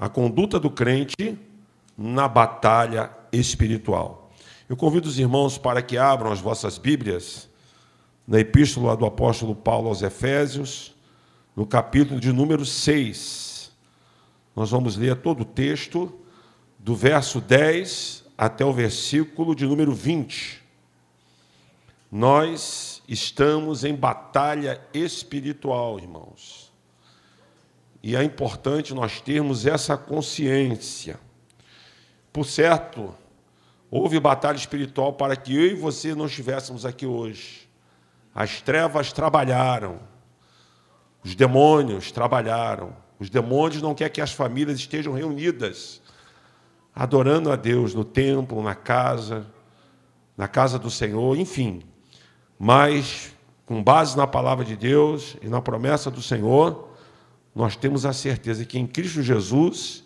A conduta do crente na batalha espiritual. Eu convido os irmãos para que abram as vossas Bíblias na epístola do apóstolo Paulo aos Efésios, no capítulo de número 6. Nós vamos ler todo o texto, do verso 10 até o versículo de número 20. Nós estamos em batalha espiritual, irmãos. E é importante nós termos essa consciência. Por certo, houve batalha espiritual para que eu e você não estivéssemos aqui hoje. As trevas trabalharam, os demônios trabalharam. Os demônios não querem que as famílias estejam reunidas, adorando a Deus no templo, na casa, na casa do Senhor, enfim. Mas, com base na palavra de Deus e na promessa do Senhor, nós temos a certeza que em Cristo Jesus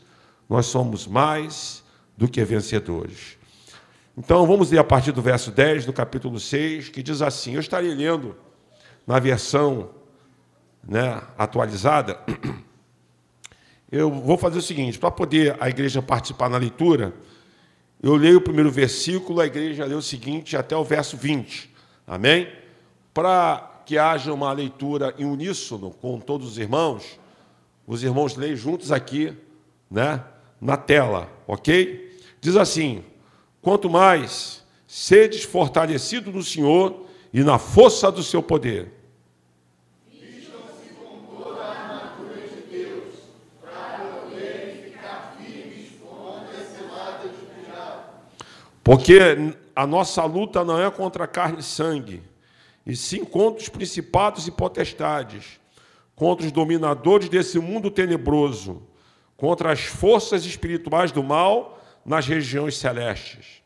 nós somos mais do que vencedores. Então, vamos ler a partir do verso 10 do capítulo 6, que diz assim: Eu estarei lendo na versão né, atualizada. Eu vou fazer o seguinte: para poder a igreja participar na leitura, eu leio o primeiro versículo, a igreja lê o seguinte até o verso 20. Amém? Para que haja uma leitura em uníssono com todos os irmãos, os irmãos leem juntos aqui, né, na tela, ok? Diz assim: quanto mais sedes fortalecido no Senhor e na força do seu poder. Porque a nossa luta não é contra carne e sangue, e sim contra os principados e potestades contra os dominadores desse mundo tenebroso, contra as forças espirituais do mal nas regiões celestes.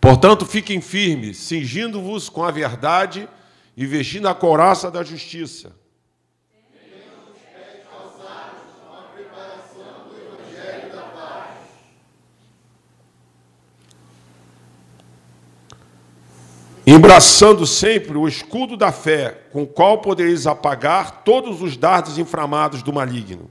Portanto, fiquem firmes, cingindo-vos com a verdade e vestindo a couraça da justiça embraçando sempre o escudo da fé, com o qual podereis apagar todos os dardos inflamados do maligno.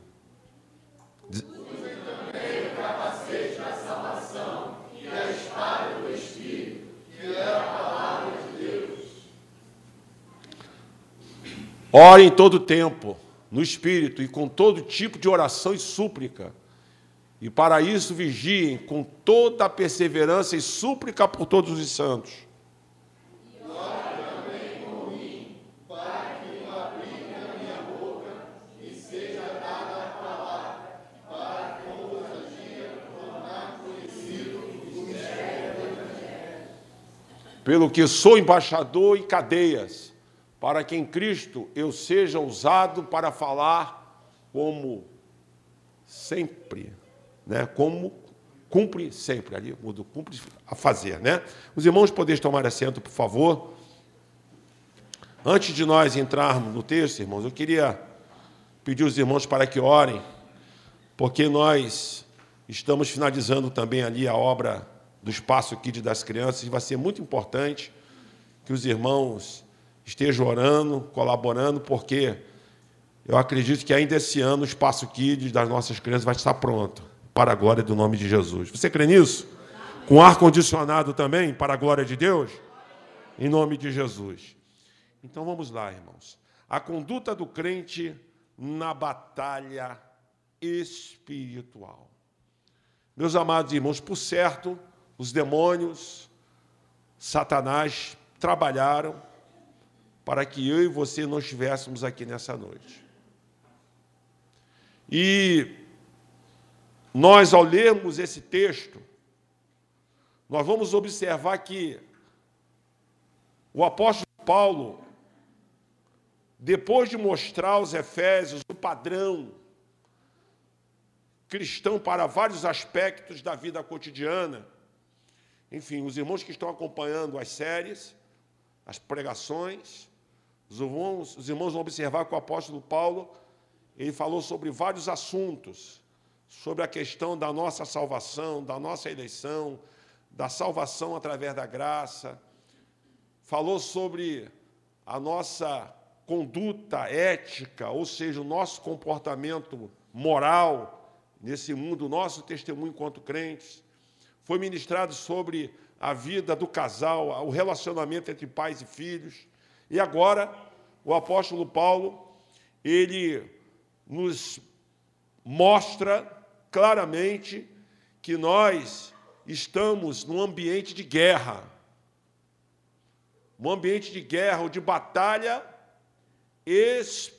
Ore em todo tempo, no Espírito e com todo tipo de oração e súplica. E para isso vigiem com toda a perseverança e súplica por todos os santos pelo que sou embaixador em cadeias, para que em Cristo eu seja usado para falar como sempre, né? Como cumpre sempre ali, mudo cumpre a fazer, né? Os irmãos podeis tomar assento, por favor. Antes de nós entrarmos no texto, irmãos, eu queria pedir aos irmãos para que orem, porque nós estamos finalizando também ali a obra do Espaço Kids das Crianças, vai ser muito importante que os irmãos estejam orando, colaborando, porque eu acredito que ainda esse ano o Espaço Kids das nossas crianças vai estar pronto, para a glória do nome de Jesus. Você crê nisso? Com ar-condicionado também, para a glória de Deus? Em nome de Jesus. Então vamos lá, irmãos. A conduta do crente na batalha espiritual. Meus amados irmãos, por certo, os demônios, Satanás trabalharam para que eu e você não estivéssemos aqui nessa noite. E nós, ao lermos esse texto, nós vamos observar que o apóstolo Paulo, depois de mostrar aos Efésios o padrão cristão para vários aspectos da vida cotidiana, enfim, os irmãos que estão acompanhando as séries, as pregações, os irmãos, os irmãos vão observar que o apóstolo Paulo ele falou sobre vários assuntos, sobre a questão da nossa salvação, da nossa eleição, da salvação através da graça, falou sobre a nossa conduta ética, ou seja, o nosso comportamento moral nesse mundo, o nosso testemunho enquanto crentes. Foi ministrado sobre a vida do casal, o relacionamento entre pais e filhos. E agora, o apóstolo Paulo, ele nos mostra claramente que nós estamos num ambiente de guerra. Um ambiente de guerra ou de batalha espiritual.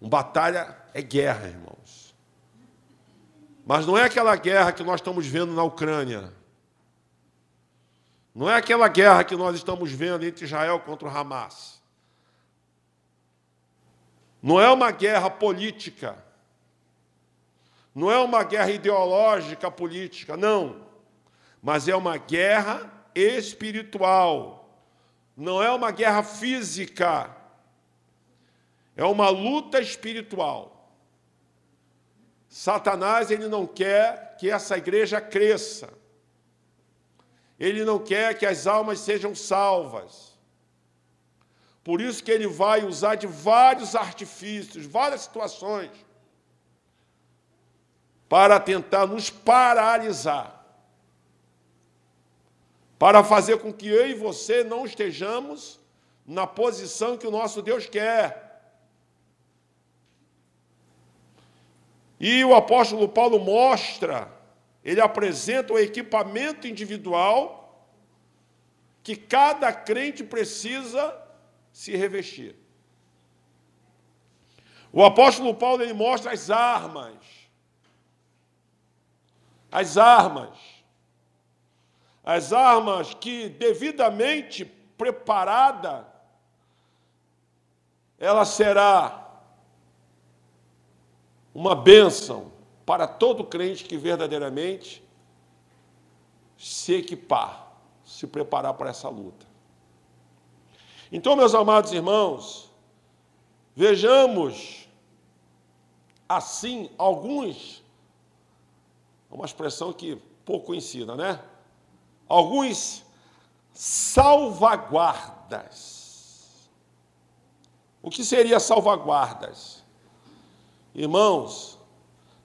Uma batalha é guerra, irmãos. Mas não é aquela guerra que nós estamos vendo na Ucrânia. Não é aquela guerra que nós estamos vendo entre Israel contra o Hamas. Não é uma guerra política. Não é uma guerra ideológica política, não. Mas é uma guerra espiritual. Não é uma guerra física. É uma luta espiritual. Satanás ele não quer que essa igreja cresça. Ele não quer que as almas sejam salvas. Por isso que ele vai usar de vários artifícios, várias situações, para tentar nos paralisar. Para fazer com que eu e você não estejamos na posição que o nosso Deus quer. E o apóstolo Paulo mostra ele apresenta o equipamento individual que cada crente precisa se revestir. O apóstolo Paulo ele mostra as armas. As armas. As armas que devidamente preparada ela será uma bênção para todo crente que verdadeiramente se equipar, se preparar para essa luta. Então, meus amados irmãos, vejamos assim alguns, uma expressão que pouco conhecida, né? Alguns salvaguardas. O que seria salvaguardas? Irmãos,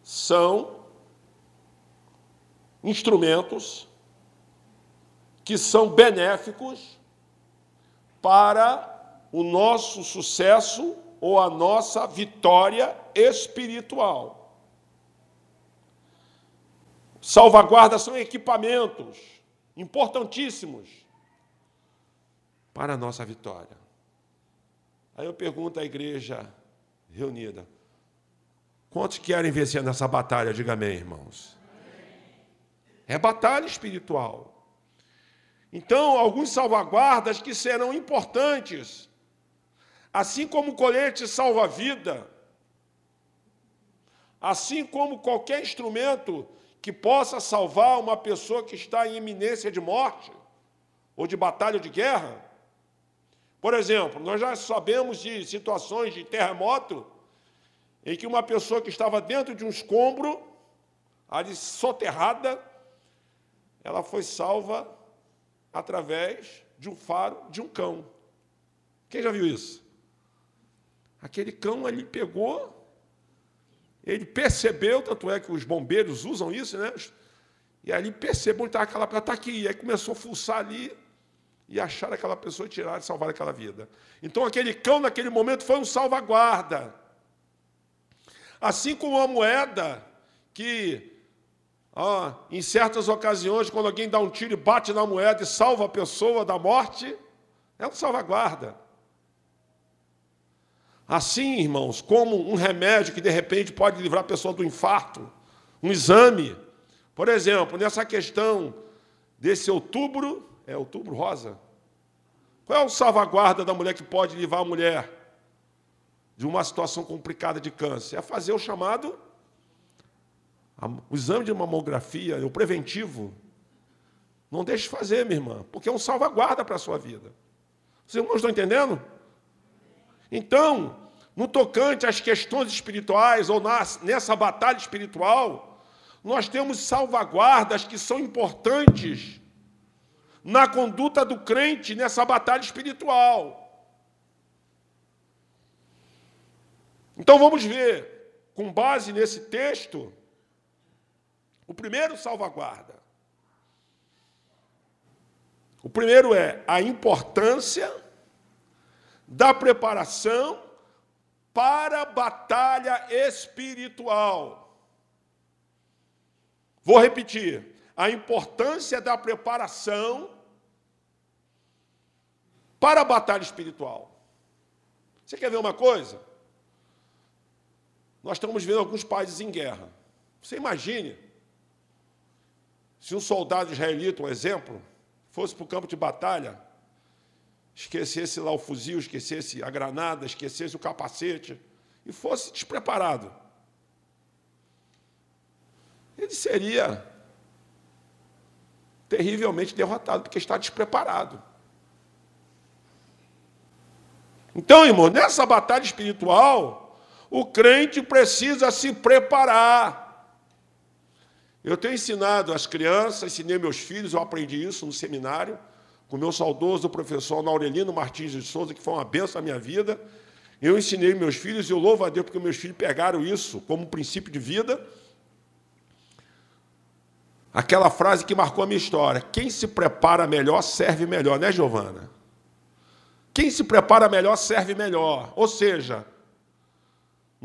são instrumentos que são benéficos para o nosso sucesso ou a nossa vitória espiritual. Salvaguardas são equipamentos importantíssimos para a nossa vitória. Aí eu pergunto à igreja reunida: Quantos querem vencer nessa batalha? Diga amém, irmãos. É batalha espiritual. Então, alguns salvaguardas que serão importantes, assim como o colete salva a vida, assim como qualquer instrumento que possa salvar uma pessoa que está em iminência de morte ou de batalha de guerra. Por exemplo, nós já sabemos de situações de terremoto em que uma pessoa que estava dentro de um escombro, ali soterrada, ela foi salva através de um faro de um cão. Quem já viu isso? Aquele cão ali pegou, ele percebeu, tanto é que os bombeiros usam isso, né? E ali percebeu que estava aquela pessoa, está aqui. E aí começou a fuçar ali e achar aquela pessoa e tirar salvar aquela vida. Então aquele cão, naquele momento, foi um salvaguarda. Assim como a moeda que, em certas ocasiões, quando alguém dá um tiro e bate na moeda e salva a pessoa da morte, é um salvaguarda. Assim, irmãos, como um remédio que de repente pode livrar a pessoa do infarto, um exame. Por exemplo, nessa questão desse outubro, é outubro rosa? Qual é o salvaguarda da mulher que pode livrar a mulher de uma situação complicada de câncer? É fazer o chamado o exame de mamografia, o preventivo. Não deixe de fazer, minha irmã, porque é um salvaguarda para a sua vida. Vocês não estão entendendo? Então, no tocante às questões espirituais ou nessa batalha espiritual, nós temos salvaguardas que são importantes na conduta do crente nessa batalha espiritual. Então vamos ver, com base nesse texto, o primeiro salvaguarda. O primeiro é a importância da preparação para a batalha espiritual. Vou repetir: a importância da preparação para a batalha espiritual. Você quer ver uma coisa? Nós estamos vendo alguns países em guerra. Você imagine se um soldado israelita, um exemplo, fosse para o campo de batalha esquecesse lá o fuzil, esquecesse a granada, esquecesse o capacete e fosse despreparado. Ele seria terrivelmente derrotado, porque está despreparado. Então, irmão, nessa batalha espiritual, o crente precisa se preparar. Eu tenho ensinado as crianças, ensinei meus filhos, eu aprendi isso no seminário com meu saudoso professor Naurelino Martins de Souza, que foi uma benção na minha vida. Eu ensinei meus filhos, e eu louvo a Deus porque meus filhos pegaram isso como princípio de vida. Aquela frase que marcou a minha história: quem se prepara melhor serve melhor, né, Giovana? Quem se prepara melhor serve melhor. Ou seja,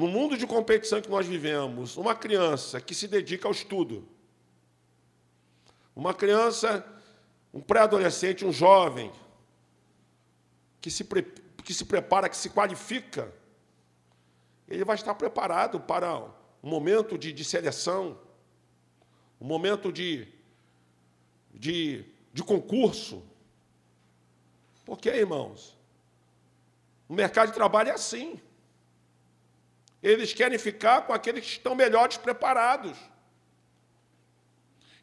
no mundo de competição que nós vivemos, uma criança que se dedica ao estudo, uma criança um pré-adolescente, um jovem, que se, que se prepara, que se qualifica, ele vai estar preparado para um momento de, de seleção, um momento de, de, de concurso. Porque, irmãos, o mercado de trabalho é assim. Eles querem ficar com aqueles que estão melhores preparados.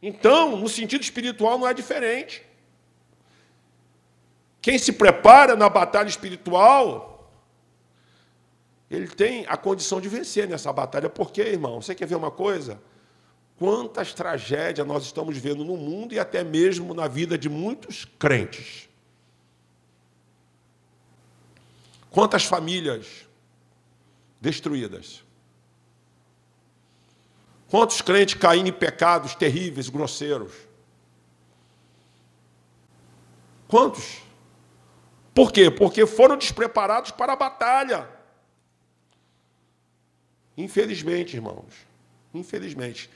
Então, no sentido espiritual, não é diferente. Quem se prepara na batalha espiritual, ele tem a condição de vencer nessa batalha. Por quê, irmão? Você quer ver uma coisa? Quantas tragédias nós estamos vendo no mundo e até mesmo na vida de muitos crentes. Quantas famílias destruídas. Quantos crentes caindo em pecados terríveis, grosseiros? Quantos? Por quê? Porque foram despreparados para a batalha. Infelizmente, irmãos, infelizmente.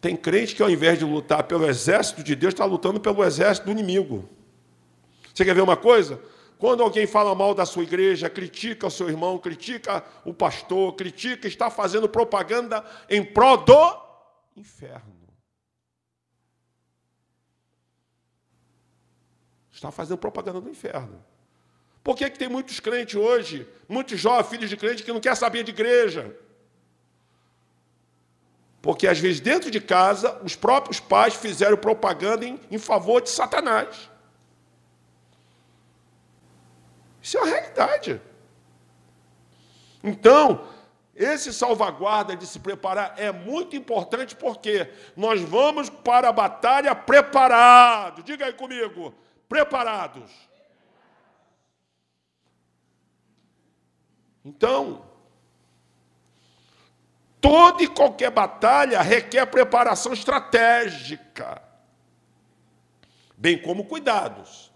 Tem crente que, ao invés de lutar pelo exército de Deus, está lutando pelo exército do inimigo. Você quer ver uma coisa? Quando alguém fala mal da sua igreja, critica o seu irmão, critica o pastor, critica, está fazendo propaganda em prol do inferno. Está fazendo propaganda do inferno. Por que, que tem muitos crentes hoje, muitos jovens, filhos de crente, que não quer saber de igreja? Porque às vezes dentro de casa, os próprios pais fizeram propaganda em, em favor de Satanás. Isso é uma realidade. Então, esse salvaguarda de se preparar é muito importante porque nós vamos para a batalha preparados. Diga aí comigo, preparados. Então, toda e qualquer batalha requer preparação estratégica, bem como cuidados.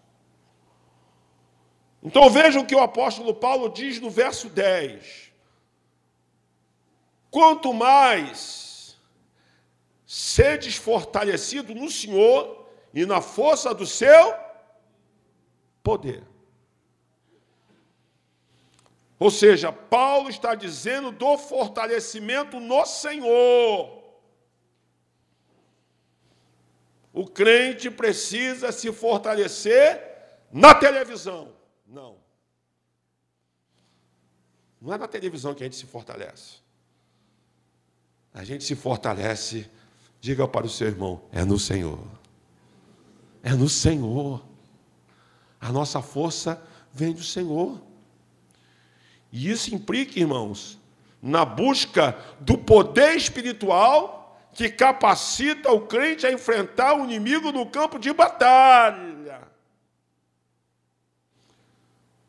Então vejam o que o apóstolo Paulo diz no verso 10. Quanto mais sedes fortalecido no Senhor e na força do seu poder. Ou seja, Paulo está dizendo do fortalecimento no Senhor. O crente precisa se fortalecer na televisão. Não. Não é na televisão que a gente se fortalece. A gente se fortalece, diga para o seu irmão, é no Senhor. É no Senhor. A nossa força vem do Senhor. E isso implica, irmãos, na busca do poder espiritual que capacita o crente a enfrentar o inimigo no campo de batalha.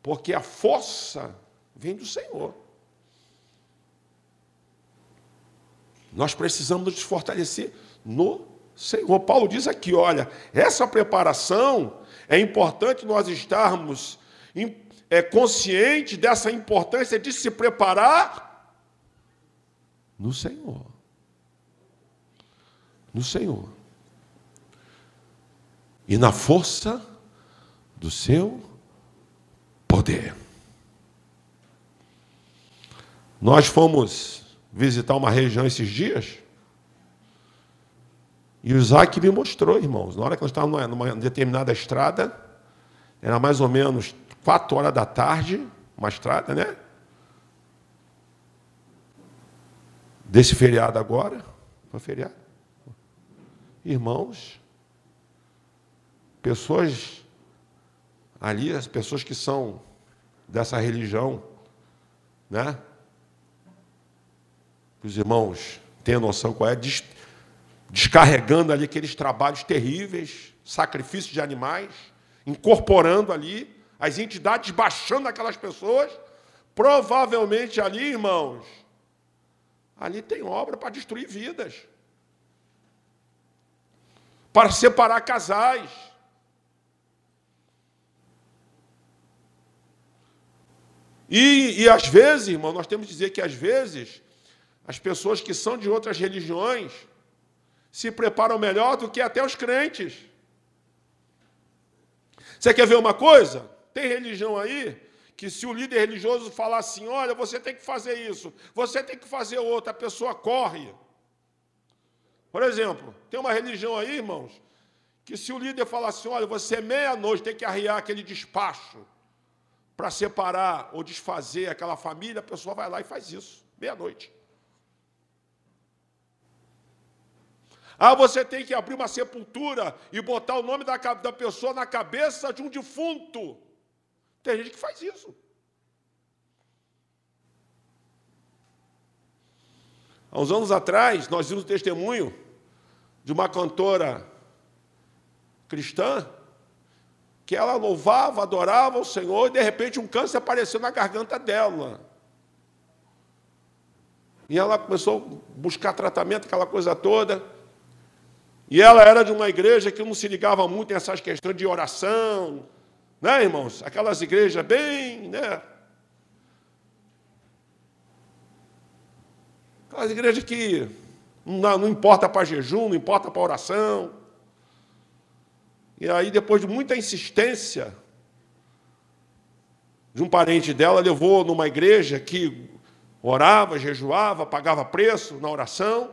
Porque a força vem do Senhor. Nós precisamos nos fortalecer no Senhor. Paulo diz aqui: olha, essa preparação é importante nós estarmos é, conscientes dessa importância de se preparar no Senhor. No Senhor. E na força do seu poder. Nós fomos visitar uma região esses dias. E o Isaac me mostrou, irmãos, na hora que nós estávamos numa determinada estrada, era mais ou menos quatro horas da tarde, uma estrada, né? Desse feriado agora, foi feriado. Irmãos, pessoas ali, as pessoas que são dessa religião, né? Os irmãos têm noção qual é, descarregando ali aqueles trabalhos terríveis, sacrifício de animais, incorporando ali as entidades baixando aquelas pessoas. Provavelmente ali, irmãos, ali tem obra para destruir vidas, para separar casais. E, e às vezes, irmão, nós temos que dizer que às vezes as pessoas que são de outras religiões se preparam melhor do que até os crentes. Você quer ver uma coisa? Tem religião aí que se o líder religioso falar assim, olha, você tem que fazer isso, você tem que fazer outra, a pessoa corre. Por exemplo, tem uma religião aí, irmãos, que se o líder falar assim, olha, você meia-noite tem que arriar aquele despacho para separar ou desfazer aquela família, a pessoa vai lá e faz isso, meia-noite. Ah, você tem que abrir uma sepultura e botar o nome da, da pessoa na cabeça de um defunto. Tem gente que faz isso. Há uns anos atrás, nós vimos o testemunho de uma cantora cristã que ela louvava, adorava o Senhor e de repente um câncer apareceu na garganta dela. E ela começou a buscar tratamento, aquela coisa toda. E ela era de uma igreja que não se ligava muito nessas questões de oração, né, irmãos? Aquelas igrejas bem, né? Aquelas igrejas que não, não importa para jejum, não importa para oração. E aí, depois de muita insistência de um parente dela, levou numa igreja que orava, jejuava, pagava preço na oração.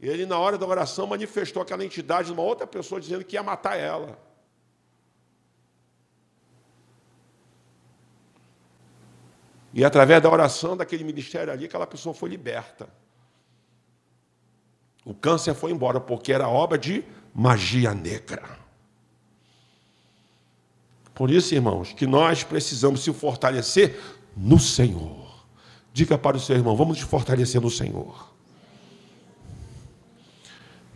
E ele, na hora da oração, manifestou aquela entidade numa outra pessoa, dizendo que ia matar ela. E através da oração daquele ministério ali, aquela pessoa foi liberta. O câncer foi embora, porque era obra de magia negra. Por isso, irmãos, que nós precisamos se fortalecer no Senhor. Diga para o seu irmão: vamos nos fortalecer no Senhor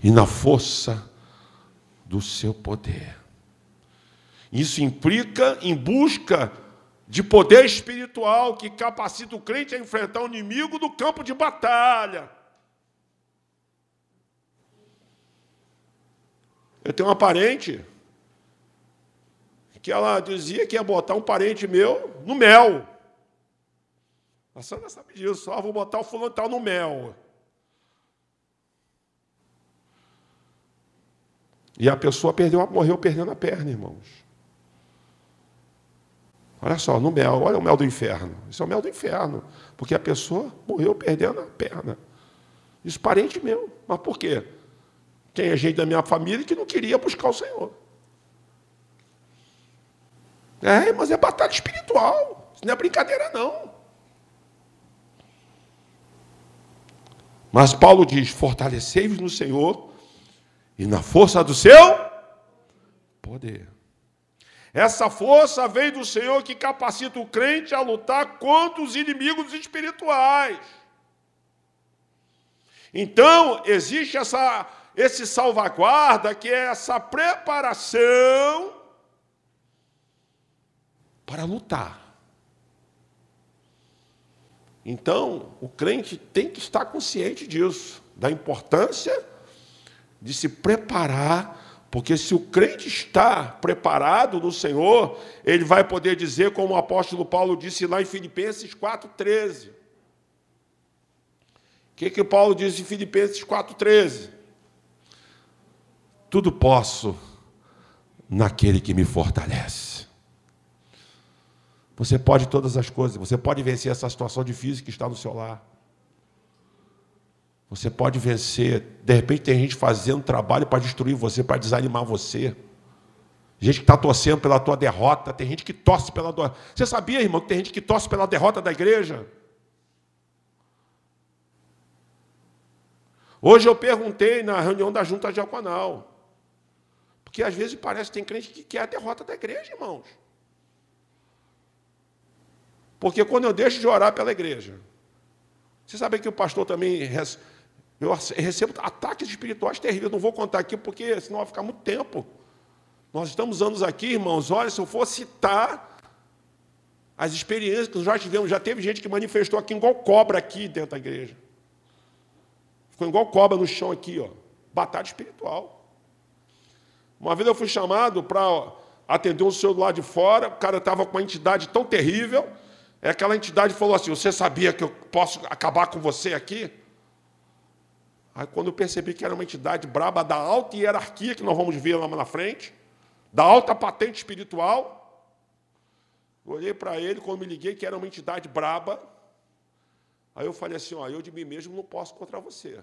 e na força do seu poder. Isso implica em busca de poder espiritual que capacita o crente a enfrentar o inimigo no campo de batalha. Eu tenho uma parente que ela dizia que ia botar um parente meu no mel. A Sandra sabe disso, só vou botar o fulano tal no mel. E a pessoa perdeu, morreu perdendo a perna, irmãos. Olha só, no mel, olha o mel do inferno. Isso é o mel do inferno. Porque a pessoa morreu perdendo a perna. Isso parente meu. Mas por quê? Tem gente da minha família que não queria buscar o Senhor. É, mas é batalha espiritual. Isso não é brincadeira, não. Mas Paulo diz: fortalecei-vos no Senhor e na força do seu poder. Essa força vem do Senhor que capacita o crente a lutar contra os inimigos espirituais. Então, existe essa, esse salvaguarda, que é essa preparação para lutar. Então, o crente tem que estar consciente disso, da importância de se preparar porque se o crente está preparado no Senhor, ele vai poder dizer, como o apóstolo Paulo disse lá em Filipenses 4,13. O que, que Paulo diz em Filipenses 4,13? Tudo posso naquele que me fortalece. Você pode todas as coisas, você pode vencer essa situação difícil que está no seu lar. Você pode vencer. De repente tem gente fazendo trabalho para destruir você, para desanimar você. Gente que está torcendo pela tua derrota. Tem gente que torce pela derrota. Você sabia, irmão, que tem gente que torce pela derrota da igreja? Hoje eu perguntei na reunião da junta diaconal. Porque às vezes parece que tem crente que quer a derrota da igreja, irmãos. Porque quando eu deixo de orar pela igreja, você sabe que o pastor também eu recebo ataques espirituais terríveis. Não vou contar aqui porque senão vai ficar muito tempo. Nós estamos anos aqui, irmãos. Olha, se eu for citar as experiências que nós já tivemos, já teve gente que manifestou aqui igual cobra aqui dentro da igreja. Ficou igual cobra no chão aqui, ó. Batalha espiritual. Uma vez eu fui chamado para atender um senhor do lado de fora, o cara estava com uma entidade tão terrível, é aquela entidade falou assim: Você sabia que eu posso acabar com você aqui? Aí quando eu percebi que era uma entidade braba da alta hierarquia, que nós vamos ver lá na frente, da alta patente espiritual, olhei para ele, quando me liguei, que era uma entidade braba. Aí eu falei assim: ó, eu de mim mesmo não posso contra você.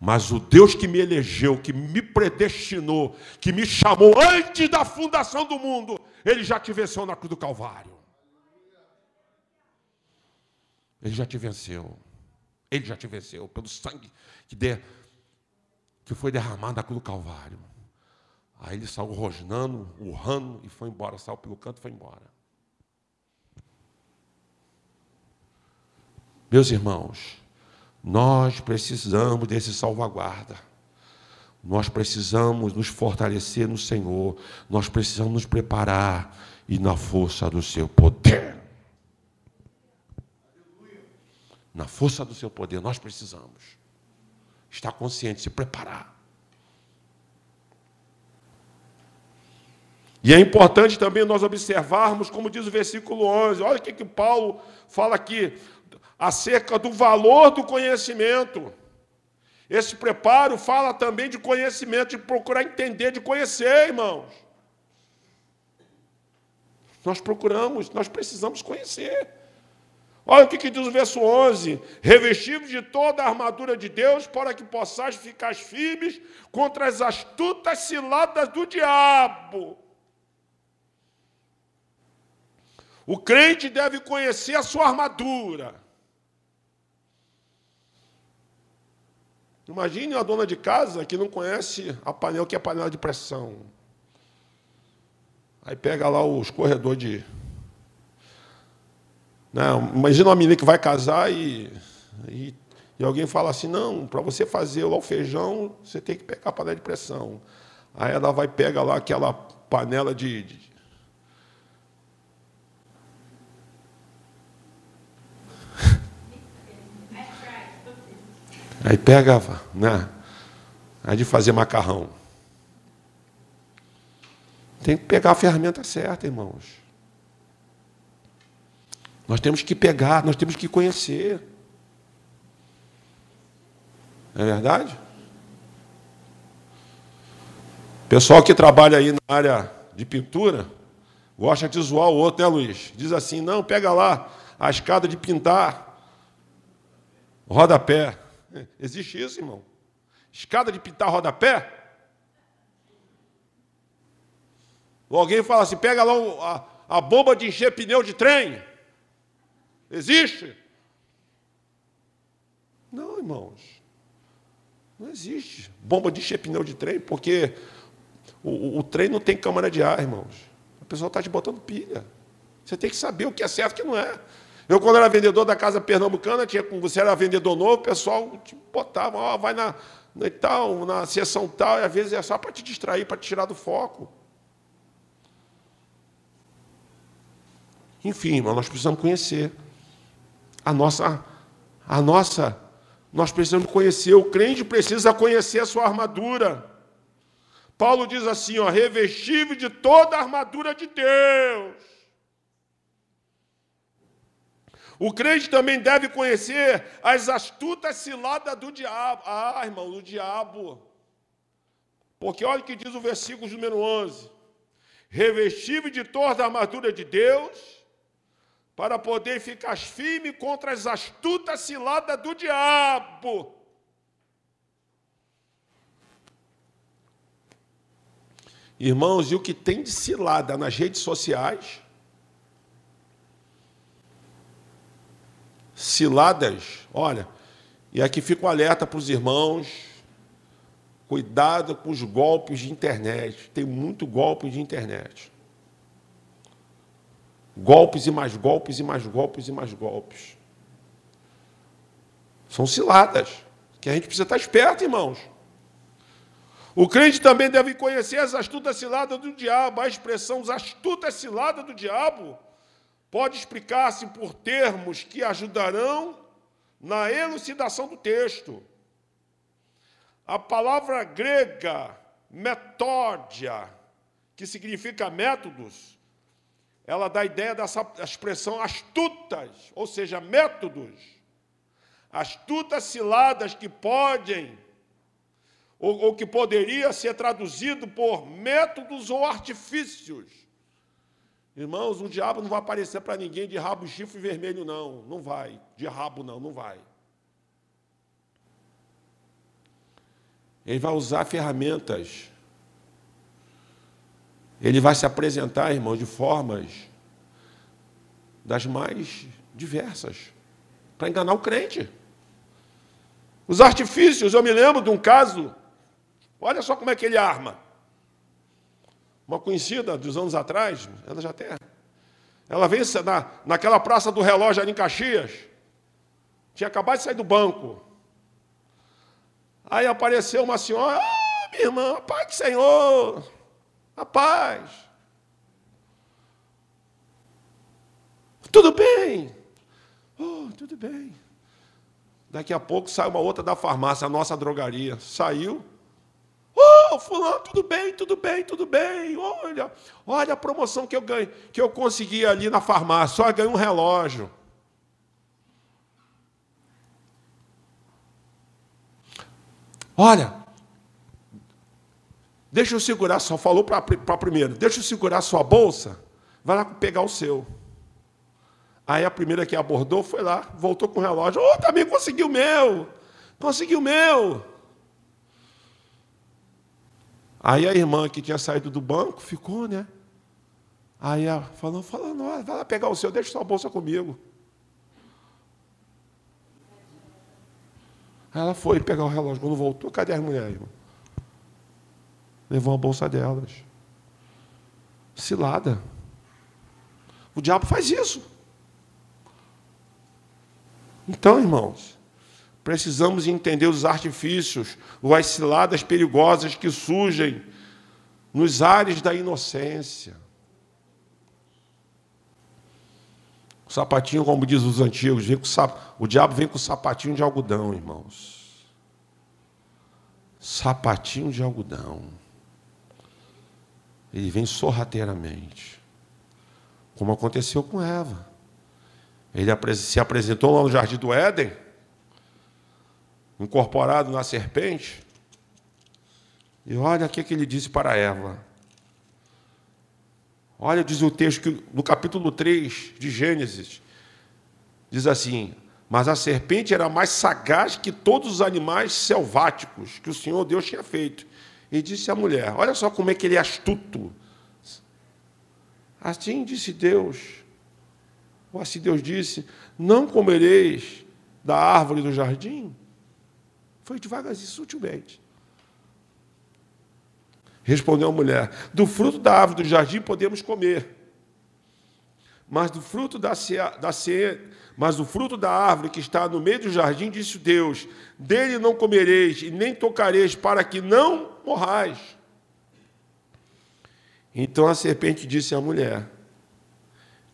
Mas o Deus que me elegeu, que me predestinou, que me chamou antes da fundação do mundo, ele já te venceu na cruz do Calvário. Ele já te venceu. Ele já te venceu pelo sangue que, de, que foi derramado na cruz do Calvário. Aí ele saiu rosnando, urrando e foi embora. Saiu pelo canto e foi embora. Meus irmãos, nós precisamos desse salvaguarda. Nós precisamos nos fortalecer no Senhor. Nós precisamos nos preparar e na força do seu poder. Na força do seu poder, nós precisamos estar consciente, se preparar. E é importante também nós observarmos, como diz o versículo 11, olha o que, que Paulo fala aqui, acerca do valor do conhecimento. Esse preparo fala também de conhecimento, de procurar entender, de conhecer, irmãos. Nós procuramos, nós precisamos conhecer. Olha o que, que diz o verso 11: revestidos de toda a armadura de Deus, para que possais ficar firmes contra as astutas ciladas do diabo. O crente deve conhecer a sua armadura. Imagine uma dona de casa que não conhece a panela, que é a panela de pressão. Aí pega lá os corredores de não, imagina uma menina que vai casar e, e, e alguém fala assim, não, para você fazer lá o feijão, você tem que pegar a panela de pressão. Aí ela vai pegar lá aquela panela de, de Aí pega, né? Aí de fazer macarrão. Tem que pegar a ferramenta certa, irmãos. Nós temos que pegar, nós temos que conhecer. É verdade? Pessoal que trabalha aí na área de pintura, gosta de zoar o outro, né, Luiz? Diz assim: não, pega lá a escada de pintar, rodapé. Existe isso, irmão? Escada de pintar rodapé? Ou alguém fala assim: pega lá a, a bomba de encher pneu de trem. Existe? Não, irmãos. Não existe bomba de encher pneu de trem, porque O, o, o trem não tem câmara de ar, irmãos. A pessoa está te botando pilha. Você tem que saber o que é certo e o que não é. Eu, quando era vendedor da casa pernambucana, tinha, você era vendedor novo, o pessoal te botava, ó, vai na, na, tal, na sessão tal, e às vezes é só para te distrair, para te tirar do foco. Enfim, mas nós precisamos conhecer a nossa, a nossa, nós precisamos conhecer, o crente precisa conhecer a sua armadura. Paulo diz assim, ó, revestível de toda a armadura de Deus O crente também deve conhecer as astutas ciladas do diabo. Ah, irmão, do diabo. Porque olha o que diz o versículo número 11: Revestível de toda a armadura de Deus, para poder ficar firme contra as astutas ciladas do diabo. Irmãos, e o que tem de cilada nas redes sociais? ciladas, olha, e aqui fica o alerta para os irmãos, cuidado com os golpes de internet. Tem muito golpe de internet. Golpes e mais golpes e mais golpes e mais golpes. São ciladas, que a gente precisa estar esperto, irmãos. O crente também deve conhecer as astutas ciladas do diabo. A expressão as astutas ciladas do diabo pode explicar-se por termos que ajudarão na elucidação do texto. A palavra grega metódia, que significa métodos, ela dá a ideia dessa expressão astutas, ou seja, métodos. Astutas ciladas que podem, ou, ou que poderia ser traduzido por métodos ou artifícios Irmãos, o diabo não vai aparecer para ninguém de rabo chifre vermelho, não. Não vai. De rabo, não, não vai. Ele vai usar ferramentas. Ele vai se apresentar, irmão, de formas das mais diversas para enganar o crente. Os artifícios, eu me lembro de um caso, olha só como é que ele arma. Uma conhecida dos anos atrás, ela já tem. Ela veio na, naquela praça do relógio ali em Caxias. Tinha acabado de sair do banco. Aí apareceu uma senhora, ah, minha irmã, paz do Senhor, a paz. Tudo bem? Oh, tudo bem. Daqui a pouco sai uma outra da farmácia, a nossa drogaria. Saiu, oh, fulano, tudo bem, tudo bem, tudo bem. Olha, olha a promoção que eu ganhei, que eu consegui ali na farmácia, só ganhei um relógio. Olha, deixa eu segurar, só falou para a primeira, deixa eu segurar sua bolsa, vai lá pegar o seu. Aí a primeira que abordou foi lá, voltou com o relógio, oh, também conseguiu o meu, conseguiu o meu. Aí a irmã que tinha saído do banco ficou, né? Aí ela falou, falou, vai lá pegar o seu, deixa sua bolsa comigo. Aí ela foi pegar o relógio. Quando voltou, cadê as mulheres, irmão? Levou a bolsa delas. Cilada. O diabo faz isso. Então, irmãos, Precisamos entender os artifícios, as ciladas perigosas que surgem nos ares da inocência. O sapatinho, como diz os antigos, vem com sap... o diabo vem com sapatinho de algodão, irmãos. Sapatinho de algodão. Ele vem sorrateiramente. Como aconteceu com Eva. Ele se apresentou lá no jardim do Éden incorporado na serpente. E olha o que ele disse para Eva. Olha, diz o texto que no capítulo 3 de Gênesis, diz assim: Mas a serpente era mais sagaz que todos os animais selváticos que o Senhor Deus tinha feito. E disse à mulher: Olha só como é que ele é astuto. Assim disse Deus. Ou assim Deus disse: Não comereis da árvore do jardim? Foi devagarzinho, sutilmente. Respondeu a mulher: Do fruto da árvore do jardim podemos comer. Mas do fruto da, da mas do fruto da árvore que está no meio do jardim, disse Deus: Dele não comereis e nem tocareis, para que não morrais. Então a serpente disse à mulher: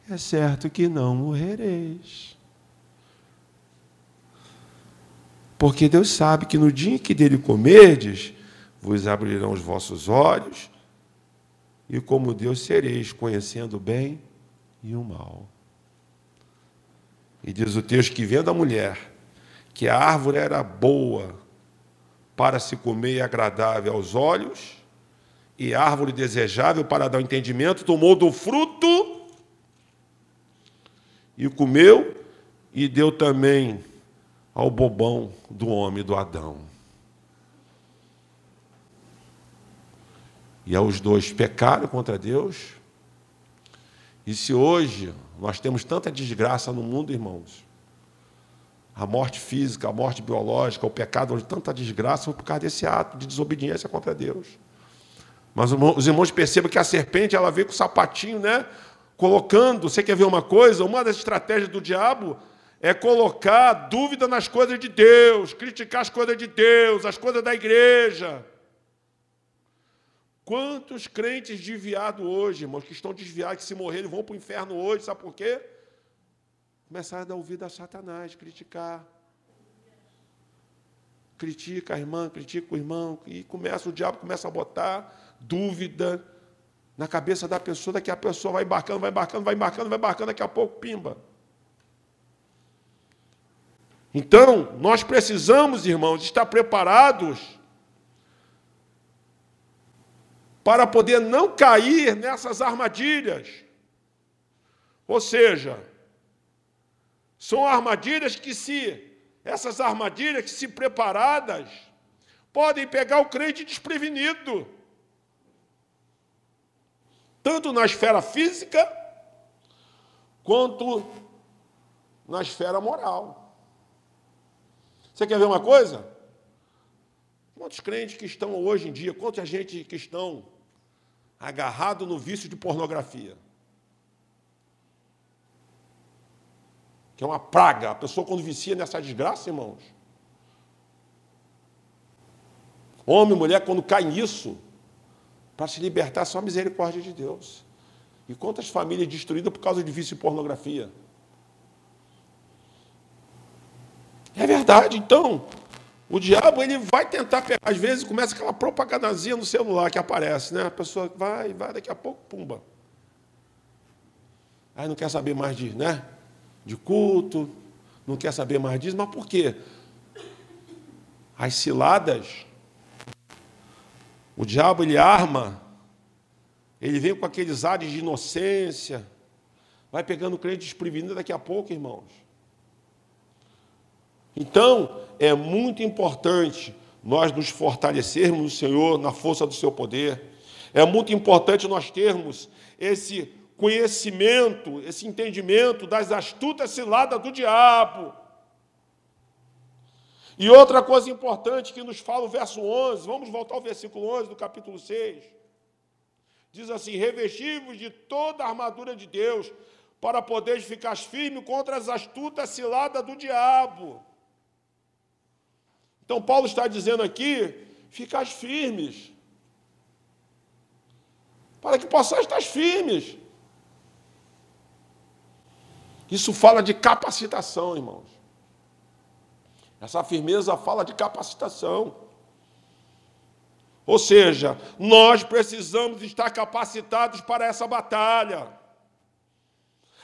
É certo que não morrereis. Porque Deus sabe que no dia em que dele comerdes, vos abrirão os vossos olhos, e como Deus sereis, conhecendo bem e o mal. E diz o texto que vendo a mulher que a árvore era boa para se comer e agradável aos olhos, e árvore desejável para dar o entendimento, tomou do fruto e comeu, e deu também ao bobão do homem, do Adão. E aos dois pecaram contra Deus. E se hoje nós temos tanta desgraça no mundo, irmãos, a morte física, a morte biológica, o pecado, hoje, tanta desgraça foi por causa desse ato de desobediência contra Deus. Mas os irmãos percebam que a serpente ela veio com o sapatinho, né? Colocando, você quer ver uma coisa? Uma das estratégias do diabo é colocar dúvida nas coisas de Deus, criticar as coisas de Deus, as coisas da igreja. Quantos crentes desviados hoje, irmãos, que estão desviados, que se morrerem vão para o inferno hoje, sabe por quê? Começaram a dar ouvido a Satanás, criticar. Critica a irmã, critica o irmão, e começa, o diabo começa a botar dúvida na cabeça da pessoa, daqui a pessoa vai embarcando, vai embarcando, vai embarcando, vai embarcando, daqui a pouco pimba. Então, nós precisamos, irmãos, estar preparados para poder não cair nessas armadilhas. Ou seja, são armadilhas que se essas armadilhas que se preparadas podem pegar o crente desprevenido. Tanto na esfera física quanto na esfera moral. Você quer ver uma coisa? Quantos crentes que estão hoje em dia, quanta gente que estão agarrado no vício de pornografia? Que é uma praga. A pessoa quando vicia nessa desgraça, irmãos. Homem, mulher, quando cai nisso, para se libertar, só a misericórdia de Deus. E quantas famílias destruídas por causa de vício de pornografia? É verdade, então. O diabo ele vai tentar pegar, às vezes começa aquela propagandazinha no celular que aparece, né? A pessoa vai, vai, daqui a pouco, pumba. Aí não quer saber mais de, né? De culto, não quer saber mais disso, mas por quê? As ciladas, o diabo ele arma, ele vem com aqueles ares de inocência, vai pegando o crente desprevenido daqui a pouco, irmãos. Então, é muito importante nós nos fortalecermos no Senhor, na força do seu poder. É muito importante nós termos esse conhecimento, esse entendimento das astutas ciladas do diabo. E outra coisa importante que nos fala o verso 11, vamos voltar ao versículo 11 do capítulo 6. Diz assim: Revestivos de toda a armadura de Deus, para poderes ficar firme contra as astutas ciladas do diabo. Então, Paulo está dizendo aqui: ficais firmes, para que possais estar firmes. Isso fala de capacitação, irmãos. Essa firmeza fala de capacitação. Ou seja, nós precisamos estar capacitados para essa batalha.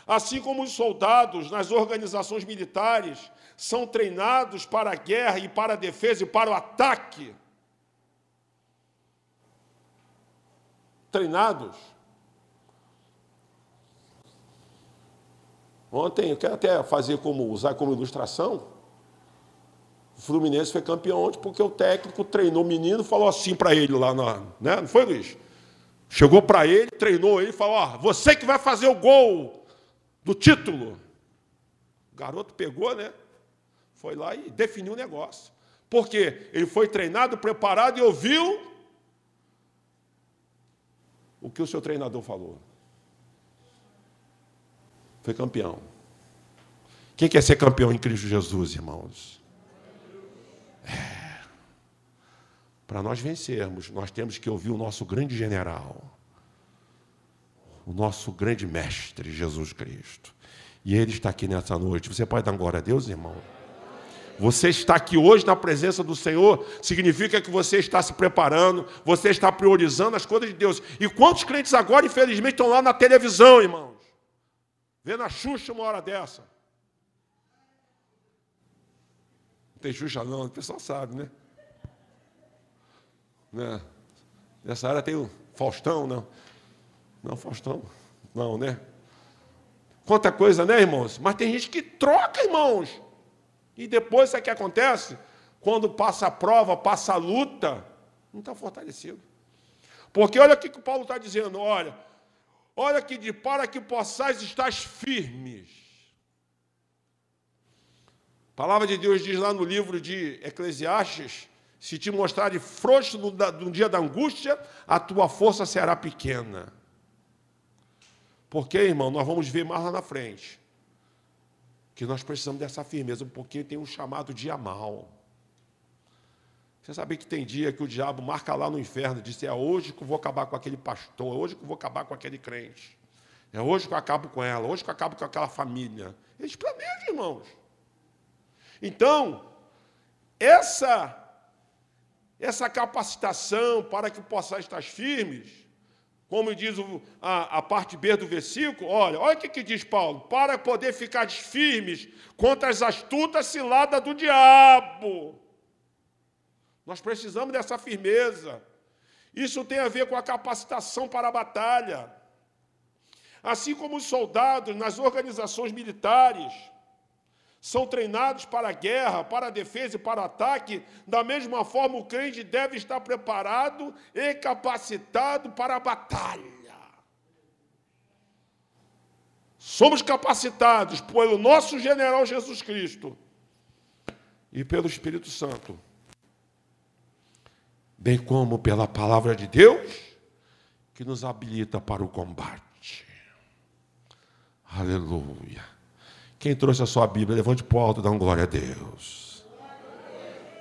Assim como os soldados nas organizações militares são treinados para a guerra e para a defesa e para o ataque. Treinados. Ontem, eu quero até fazer como usar como ilustração. O Fluminense foi campeão ontem porque o técnico treinou o menino, falou assim para ele lá na, né? Não foi, Luiz? Chegou para ele, treinou ele, falou: ó, você que vai fazer o gol do título. O garoto pegou, né? Foi lá e definiu o negócio. Porque ele foi treinado, preparado e ouviu o que o seu treinador falou. Foi campeão. Quem quer ser campeão em Cristo Jesus, irmãos? É. Para nós vencermos, nós temos que ouvir o nosso grande general, o nosso grande mestre, Jesus Cristo. E ele está aqui nessa noite. Você pode dar glória a Deus, irmão? Você está aqui hoje na presença do Senhor, significa que você está se preparando, você está priorizando as coisas de Deus. E quantos crentes agora, infelizmente, estão lá na televisão, irmãos? Vendo a Xuxa uma hora dessa. Não tem Xuxa não, o pessoal sabe, né? né? Nessa área tem o Faustão, não. Não, Faustão, não, né? Quanta coisa, né, irmãos? Mas tem gente que troca, irmãos. E depois, sabe o que acontece? Quando passa a prova, passa a luta, não está fortalecido. Porque olha o que o Paulo está dizendo: olha, olha que de para que possais estar firmes. A palavra de Deus diz lá no livro de Eclesiastes: se te mostrar de frouxo no, no dia da angústia, a tua força será pequena. Porque, irmão, nós vamos ver mais lá na frente que nós precisamos dessa firmeza, porque tem um chamado dia mal. Você sabe que tem dia que o diabo marca lá no inferno, diz: é hoje que eu vou acabar com aquele pastor, é hoje que eu vou acabar com aquele crente, é hoje que eu acabo com ela, hoje que eu acabo com aquela família. Eles planejam, irmãos. Então, essa, essa capacitação para que possam estar firmes, como diz a, a, parte B do versículo, olha, olha o que, que diz Paulo: para poder ficar firmes contra as astutas ciladas do diabo. Nós precisamos dessa firmeza. Isso tem a ver com a capacitação para a batalha. Assim como os soldados nas organizações militares são treinados para a guerra, para a defesa e para o ataque, da mesma forma o crente deve estar preparado e capacitado para a batalha. Somos capacitados pelo nosso general Jesus Cristo e pelo Espírito Santo, bem como pela palavra de Deus, que nos habilita para o combate. Aleluia. Quem trouxe a sua Bíblia, levante para o alto e dá um glória a Deus.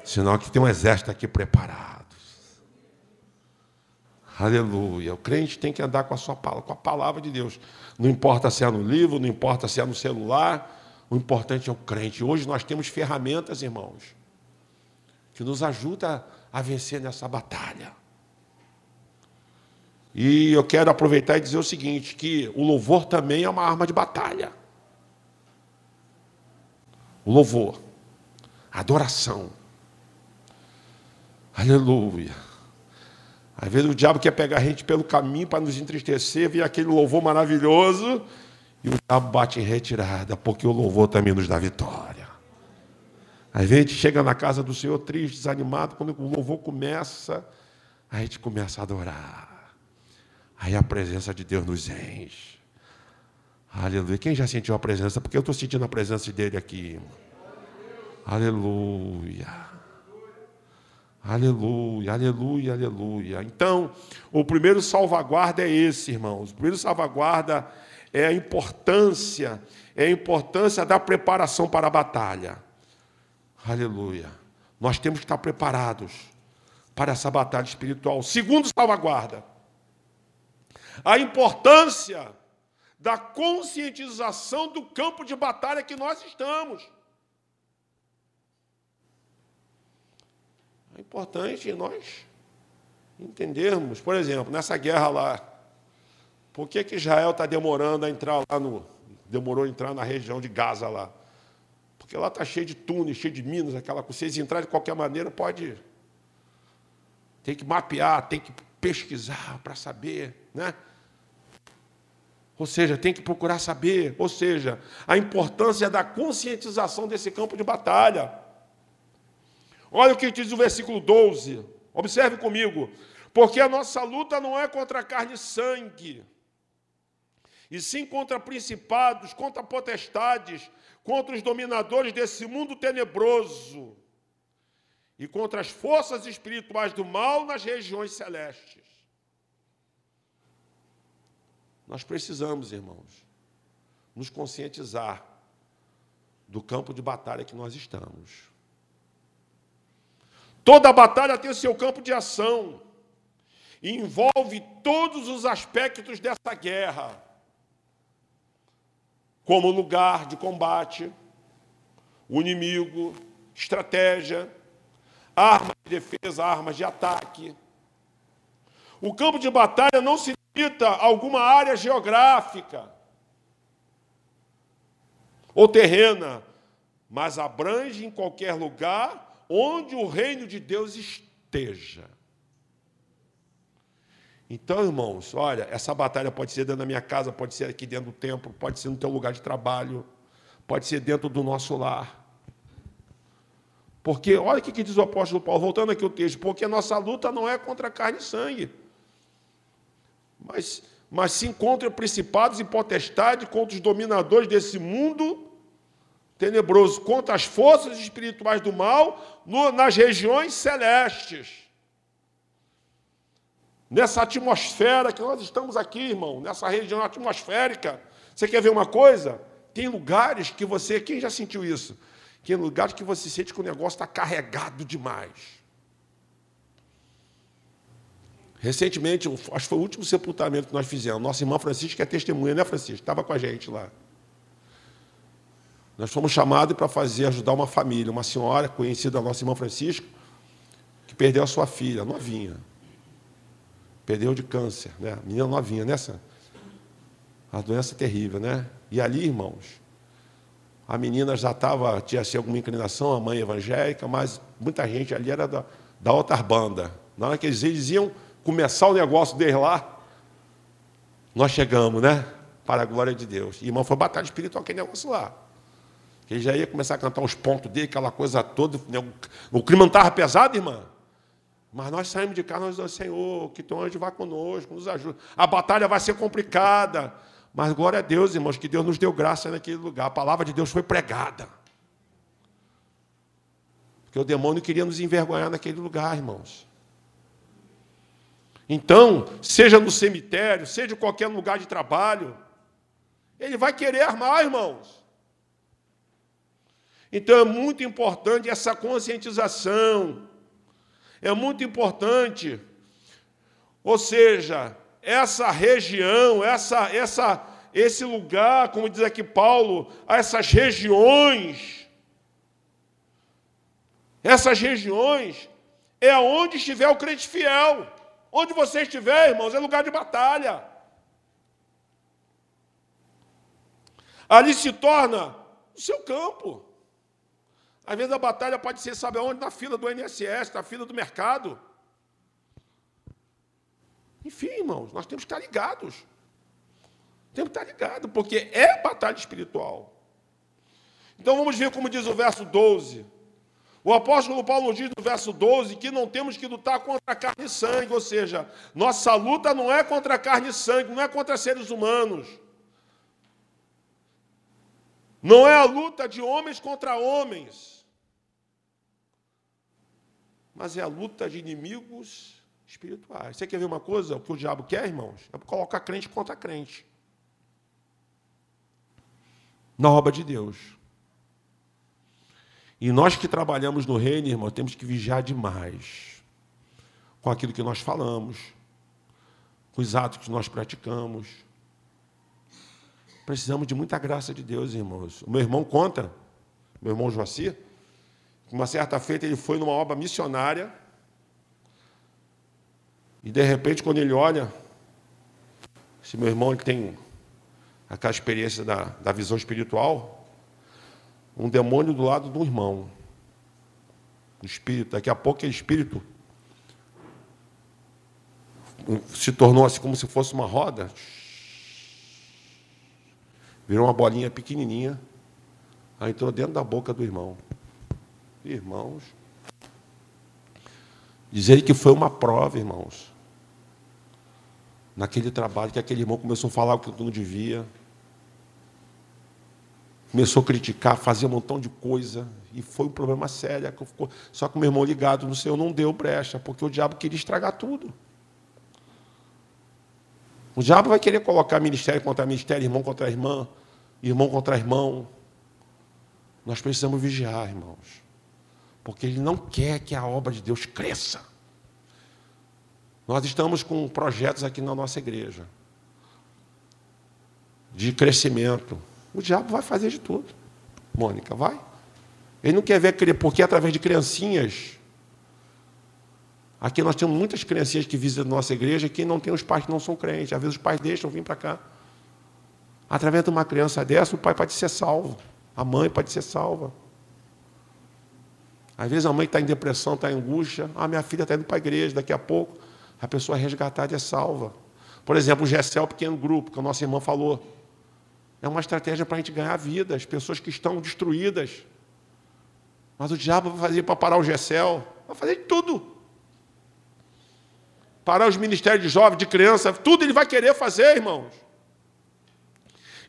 Sinal que tem um exército aqui preparado. Aleluia. O crente tem que andar com a sua palavra, com a palavra de Deus. Não importa se é no livro, não importa se é no celular, o importante é o crente. Hoje nós temos ferramentas, irmãos, que nos ajudam a vencer nessa batalha. E eu quero aproveitar e dizer o seguinte: que o louvor também é uma arma de batalha louvor, adoração. Aleluia. Às vezes o diabo quer pegar a gente pelo caminho para nos entristecer, ver aquele louvor maravilhoso, e o diabo bate em retirada, porque o louvor também nos dá vitória. Às vezes a gente chega na casa do Senhor triste, desanimado, quando o louvor começa, a gente começa a adorar. Aí a presença de Deus nos enche. Aleluia. Quem já sentiu a presença? Porque eu estou sentindo a presença dele aqui. Aleluia. Aleluia, aleluia, aleluia. Então, o primeiro salvaguarda é esse, irmãos. O primeiro salvaguarda é a importância, é a importância da preparação para a batalha. Aleluia. Nós temos que estar preparados para essa batalha espiritual. Segundo salvaguarda, a importância da conscientização do campo de batalha que nós estamos. É importante nós entendermos, por exemplo, nessa guerra lá, por que, que Israel está demorando a entrar lá no. Demorou a entrar na região de Gaza lá? Porque lá está cheio de túneis, cheio de minas, aquela coisa. Se eles entrarem de qualquer maneira, pode. Tem que mapear, tem que pesquisar para saber, né? Ou seja, tem que procurar saber, ou seja, a importância da conscientização desse campo de batalha. Olha o que diz o versículo 12. Observe comigo. Porque a nossa luta não é contra carne e sangue, e sim contra principados, contra potestades, contra os dominadores desse mundo tenebroso e contra as forças espirituais do mal nas regiões celestes. Nós precisamos, irmãos, nos conscientizar do campo de batalha que nós estamos. Toda batalha tem o seu campo de ação e envolve todos os aspectos dessa guerra, como lugar de combate, o inimigo, estratégia, armas de defesa, armas de ataque. O campo de batalha não se limita a alguma área geográfica ou terrena, mas abrange em qualquer lugar onde o reino de Deus esteja. Então, irmãos, olha, essa batalha pode ser dentro da minha casa, pode ser aqui dentro do templo, pode ser no teu lugar de trabalho, pode ser dentro do nosso lar. Porque, olha o que diz o apóstolo Paulo, voltando aqui ao texto, porque a nossa luta não é contra carne e sangue, mas, mas sim contra principados e potestades, contra os dominadores desse mundo tenebroso, contra as forças espirituais do mal no, nas regiões celestes. Nessa atmosfera que nós estamos aqui, irmão, nessa região atmosférica. Você quer ver uma coisa? Tem lugares que você, quem já sentiu isso? Tem lugares que você sente que o negócio está carregado demais. Recentemente, acho que foi o último sepultamento que nós fizemos. Nossa irmã Francisca é testemunha, né, Francisca? Estava com a gente lá. Nós fomos chamados para fazer, ajudar uma família, uma senhora conhecida da nossa irmã Francisca, que perdeu a sua filha, novinha. Perdeu de câncer, né? Menina novinha. Né, a doença terrível, né? E ali, irmãos, a menina já estava, tinha assim, alguma inclinação, a mãe evangélica, mas muita gente ali era da, da outra banda. Na hora que eles, eles iam começar o negócio deles lá, nós chegamos, né? Para a glória de Deus. E irmão, foi batalha espiritual aquele negócio lá. Ele já ia começar a cantar os pontos dele, aquela coisa toda. O clima não estava pesado, irmã? Mas nós saímos de cá, nós dizemos, Senhor, que teu anjo vá conosco, nos ajude. A batalha vai ser complicada. Mas glória a Deus, irmãos, que Deus nos deu graça naquele lugar. A palavra de Deus foi pregada. Porque o demônio queria nos envergonhar naquele lugar, irmãos. Então, seja no cemitério, seja em qualquer lugar de trabalho, ele vai querer armar, irmãos. Então é muito importante essa conscientização. É muito importante. Ou seja, essa região, essa, essa, esse lugar, como diz aqui Paulo, essas regiões, essas regiões é onde estiver o crente fiel. Onde você estiver, irmãos, é lugar de batalha. Ali se torna o seu campo. Às vezes a batalha pode ser, sabe aonde? Na fila do INSS, na fila do mercado. Enfim, irmãos, nós temos que estar ligados. Temos que estar ligados, porque é batalha espiritual. Então vamos ver como diz o verso 12. O apóstolo Paulo diz no verso 12 que não temos que lutar contra carne e sangue, ou seja, nossa luta não é contra carne e sangue, não é contra seres humanos. Não é a luta de homens contra homens, mas é a luta de inimigos espirituais. Você quer ver uma coisa? O que o diabo quer, irmãos? É colocar crente contra crente. Na obra de Deus. E nós que trabalhamos no reino, irmão, temos que vigiar demais com aquilo que nós falamos, com os atos que nós praticamos. Precisamos de muita graça de Deus, irmãos. O meu irmão conta, meu irmão Joacir, que uma certa feita ele foi numa obra missionária e de repente, quando ele olha, esse meu irmão ele tem aquela experiência da, da visão espiritual, um demônio do lado do irmão. Um espírito, daqui a pouco aquele espírito se tornou assim como se fosse uma roda. Virou uma bolinha pequenininha. Aí entrou dentro da boca do irmão. Irmãos. Dizer que foi uma prova, irmãos naquele trabalho que aquele irmão começou a falar o que não devia. Começou a criticar, fazia um montão de coisa. E foi um problema sério. Só que o meu irmão ligado no Senhor não deu brecha, porque o diabo queria estragar tudo. O diabo vai querer colocar ministério contra ministério, irmão contra irmã, irmão contra irmão. Nós precisamos vigiar, irmãos. Porque ele não quer que a obra de Deus cresça. Nós estamos com projetos aqui na nossa igreja de crescimento. O diabo vai fazer de tudo. Mônica, vai. Ele não quer ver, porque através de criancinhas. Aqui nós temos muitas criancinhas que visitam a nossa igreja que não tem os pais que não são crentes. Às vezes os pais deixam vir para cá. Através de uma criança dessa, o pai pode ser salvo. A mãe pode ser salva. Às vezes a mãe está em depressão, está em angústia. Ah, minha filha está indo para a igreja, daqui a pouco a pessoa é resgatada é salva. Por exemplo, o GECEL Pequeno Grupo, que a nossa irmã falou. É uma estratégia para a gente ganhar vida, as pessoas que estão destruídas. Mas o diabo vai fazer para parar o GECEL, vai fazer de tudo. Parar os ministérios de jovens, de criança, tudo ele vai querer fazer, irmãos.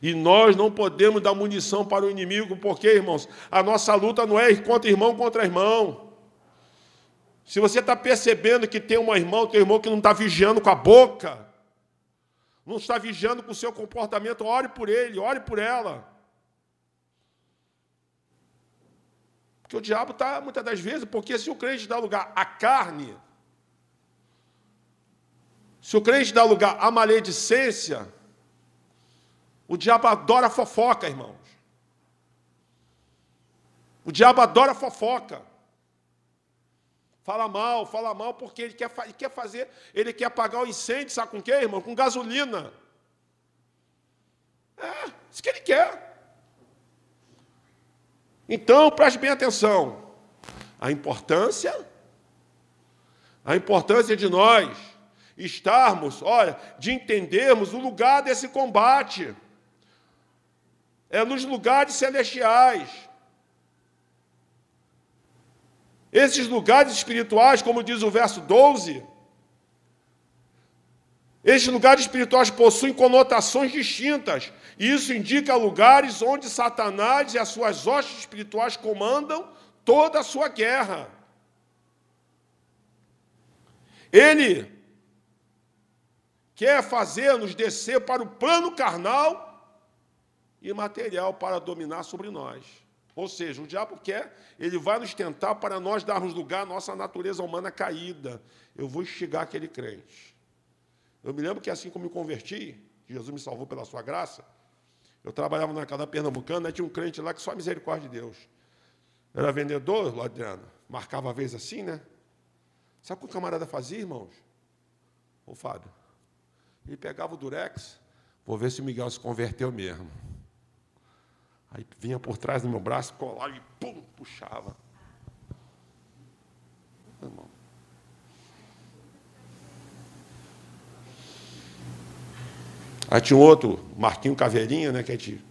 E nós não podemos dar munição para o inimigo, porque, irmãos, a nossa luta não é contra irmão contra irmão. Se você está percebendo que tem um irmão, tem um irmão que não está vigiando com a boca, não está vigiando com o seu comportamento, ore por ele, ore por ela. Porque o diabo está, muitas das vezes, porque se o crente dá lugar à carne, se o crente dá lugar à maledicência, o diabo adora fofoca, irmãos. O diabo adora fofoca. Fala mal, fala mal, porque ele quer, ele quer fazer, ele quer apagar o incêndio, sabe com o irmão? Com gasolina. É, isso que ele quer. Então, preste bem atenção. A importância, a importância de nós estarmos, olha, de entendermos o lugar desse combate. É nos lugares celestiais. Esses lugares espirituais, como diz o verso 12, esses lugares espirituais possuem conotações distintas. E isso indica lugares onde Satanás e as suas hostes espirituais comandam toda a sua guerra. Ele quer fazer-nos descer para o plano carnal e material para dominar sobre nós. Ou seja, o diabo quer, ele vai nos tentar para nós darmos lugar à nossa natureza humana caída. Eu vou instigar aquele crente. Eu me lembro que assim como me converti, Jesus me salvou pela sua graça, eu trabalhava na casa pernambucana, tinha um crente lá que só a misericórdia de Deus. Era vendedor, Adriano, marcava a vez assim, né? Sabe o que o camarada fazia, irmãos? Ô, Fábio, ele pegava o durex, vou ver se o Miguel se converteu mesmo. Aí vinha por trás do meu braço, colava e pum, puxava. Aí tinha um outro, Marquinho Caveirinha, né, que a gente...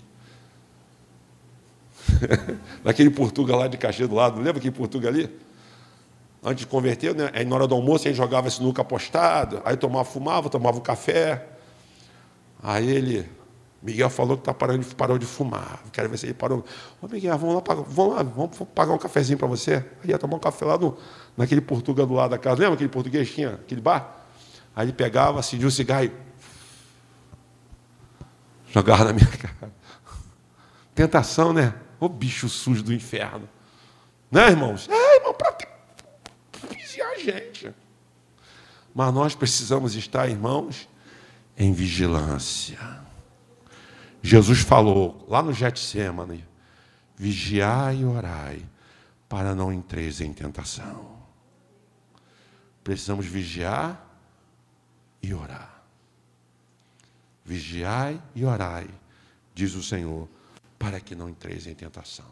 Daquele Portugal lá de Caxias do lado, lembra aquele Portugal ali? Antes de converter, né? aí na hora do almoço a gente jogava esse nuca apostado, aí tomava, fumava, tomava um café. Aí ele, Miguel falou que tá parando, parou de fumar. Quero ver se ele parou. Ô Miguel, vamos lá, vamos lá, vamos pagar um cafezinho para você. Aí ia tomar um café lá no, naquele Portugal do lado da casa. Lembra aquele português tinha aquele bar? Aí ele pegava, acendia o cigarro e jogava na minha cara. Tentação, né? Ô bicho sujo do inferno. Né, irmãos? É, irmão, para vigiar a gente. Mas nós precisamos estar, irmãos, em vigilância. Jesus falou lá no Getsemane: vigiai e orai, para não entreis em tentação. Precisamos vigiar e orar. Vigiai e orai, diz o Senhor, para que não entreis em tentação.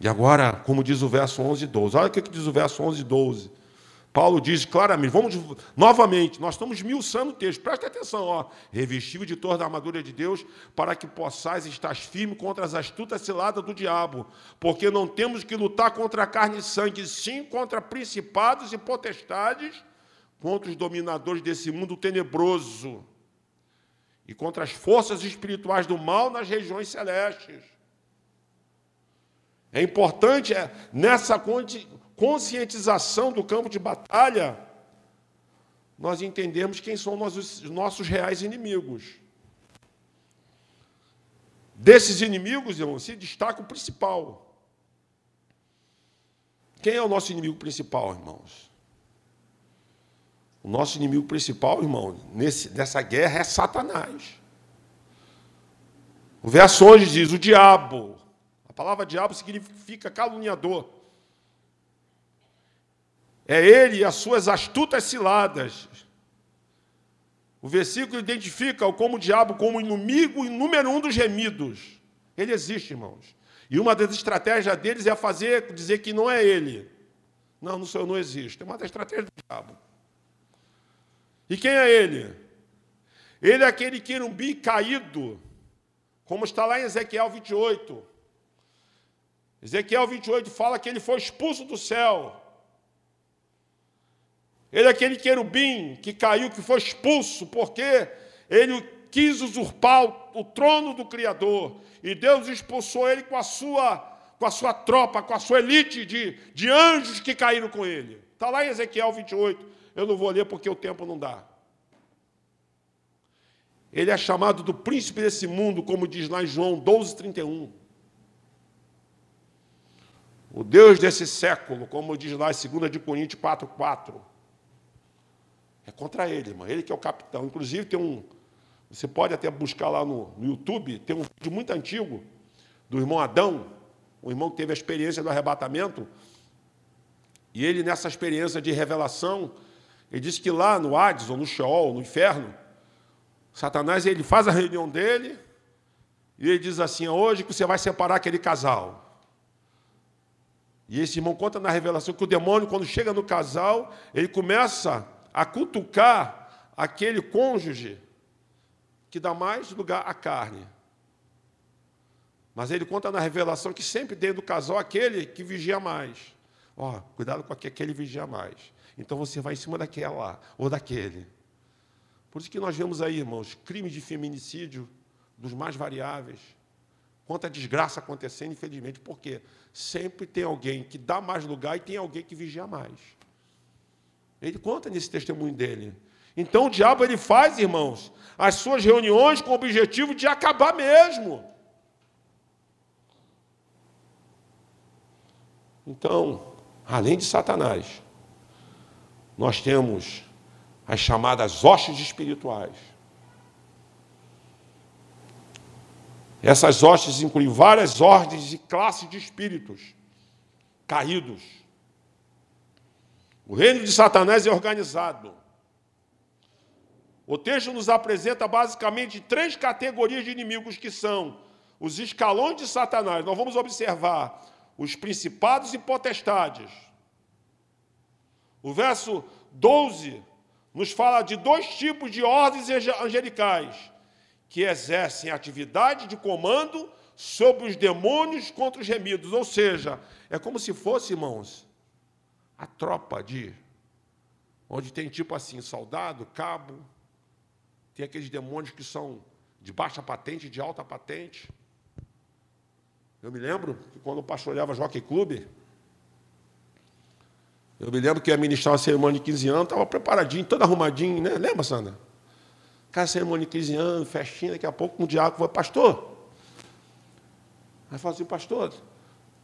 E agora, como diz o verso 11 e 12, olha o que diz o verso 11 e 12. Paulo diz claramente, vamos novamente, nós estamos miuçando o texto, presta atenção, ó, revestido de toda a armadura de Deus, para que possais estar firme contra as astutas ciladas do diabo, porque não temos que lutar contra a carne e sangue, sim contra principados e potestades, contra os dominadores desse mundo tenebroso. E contra as forças espirituais do mal nas regiões celestes. É importante é, nessa conscientização do campo de batalha, nós entendemos quem são os nossos reais inimigos. Desses inimigos, irmão, se destaca o principal. Quem é o nosso inimigo principal, irmãos? O nosso inimigo principal, irmão, nesse, nessa guerra é Satanás. O verso 11 diz: o diabo. A palavra diabo significa caluniador. É ele e as suas astutas ciladas. O versículo identifica-o como o diabo como inimigo número um dos gemidos. Ele existe, irmãos. E uma das estratégias deles é fazer, dizer que não é ele. Não, no Senhor não existe. É uma das estratégias do diabo. E quem é ele? Ele é aquele querumbi caído como está lá em Ezequiel 28. Ezequiel 28 fala que ele foi expulso do céu. Ele é aquele querubim que caiu, que foi expulso, porque ele quis usurpar o trono do Criador. E Deus expulsou ele com a sua, com a sua tropa, com a sua elite de, de anjos que caíram com ele. Está lá em Ezequiel 28. Eu não vou ler porque o tempo não dá. Ele é chamado do príncipe desse mundo, como diz lá em João 12, 31. O Deus desse século, como diz lá em 2 de Coríntios 4, 4. É contra ele, irmão. Ele que é o capitão. Inclusive, tem um. Você pode até buscar lá no, no YouTube, tem um vídeo muito antigo do irmão Adão, um irmão que teve a experiência do arrebatamento. E ele, nessa experiência de revelação, ele disse que lá no Hades, ou no Sheol, no inferno, Satanás ele faz a reunião dele e ele diz assim: hoje que você vai separar aquele casal. E esse irmão conta na revelação que o demônio, quando chega no casal, ele começa a cutucar aquele cônjuge que dá mais lugar à carne. Mas ele conta na revelação que sempre dentro do casal aquele que vigia mais. Ó, oh, cuidado com aquele que vigia mais. Então você vai em cima daquela ou daquele. Por isso que nós vemos aí, irmãos, crimes de feminicídio dos mais variáveis. Quanta desgraça acontecendo, infelizmente, porque sempre tem alguém que dá mais lugar e tem alguém que vigia mais. Ele conta nesse testemunho dele. Então o diabo ele faz, irmãos, as suas reuniões com o objetivo de acabar mesmo. Então, além de Satanás, nós temos as chamadas hostes espirituais. Essas hostes incluem várias ordens e classes de espíritos caídos. O reino de Satanás é organizado. O texto nos apresenta basicamente três categorias de inimigos que são os escalões de Satanás. Nós vamos observar os principados e potestades. O verso 12 nos fala de dois tipos de ordens angelicais que exercem atividade de comando sobre os demônios contra os remidos. Ou seja, é como se fosse, irmãos, a tropa de. Onde tem tipo assim, soldado, cabo, tem aqueles demônios que são de baixa patente, de alta patente. Eu me lembro que quando o pastoreava Jockey Clube, eu me lembro que ia ministrar uma cerimônia de 15 anos, estava preparadinho, todo arrumadinho, né? Lembra, Sandra? Cara, cerimônia de 15 anos, festinha, daqui a pouco um diácono falou, pastor. Aí falou assim, pastor,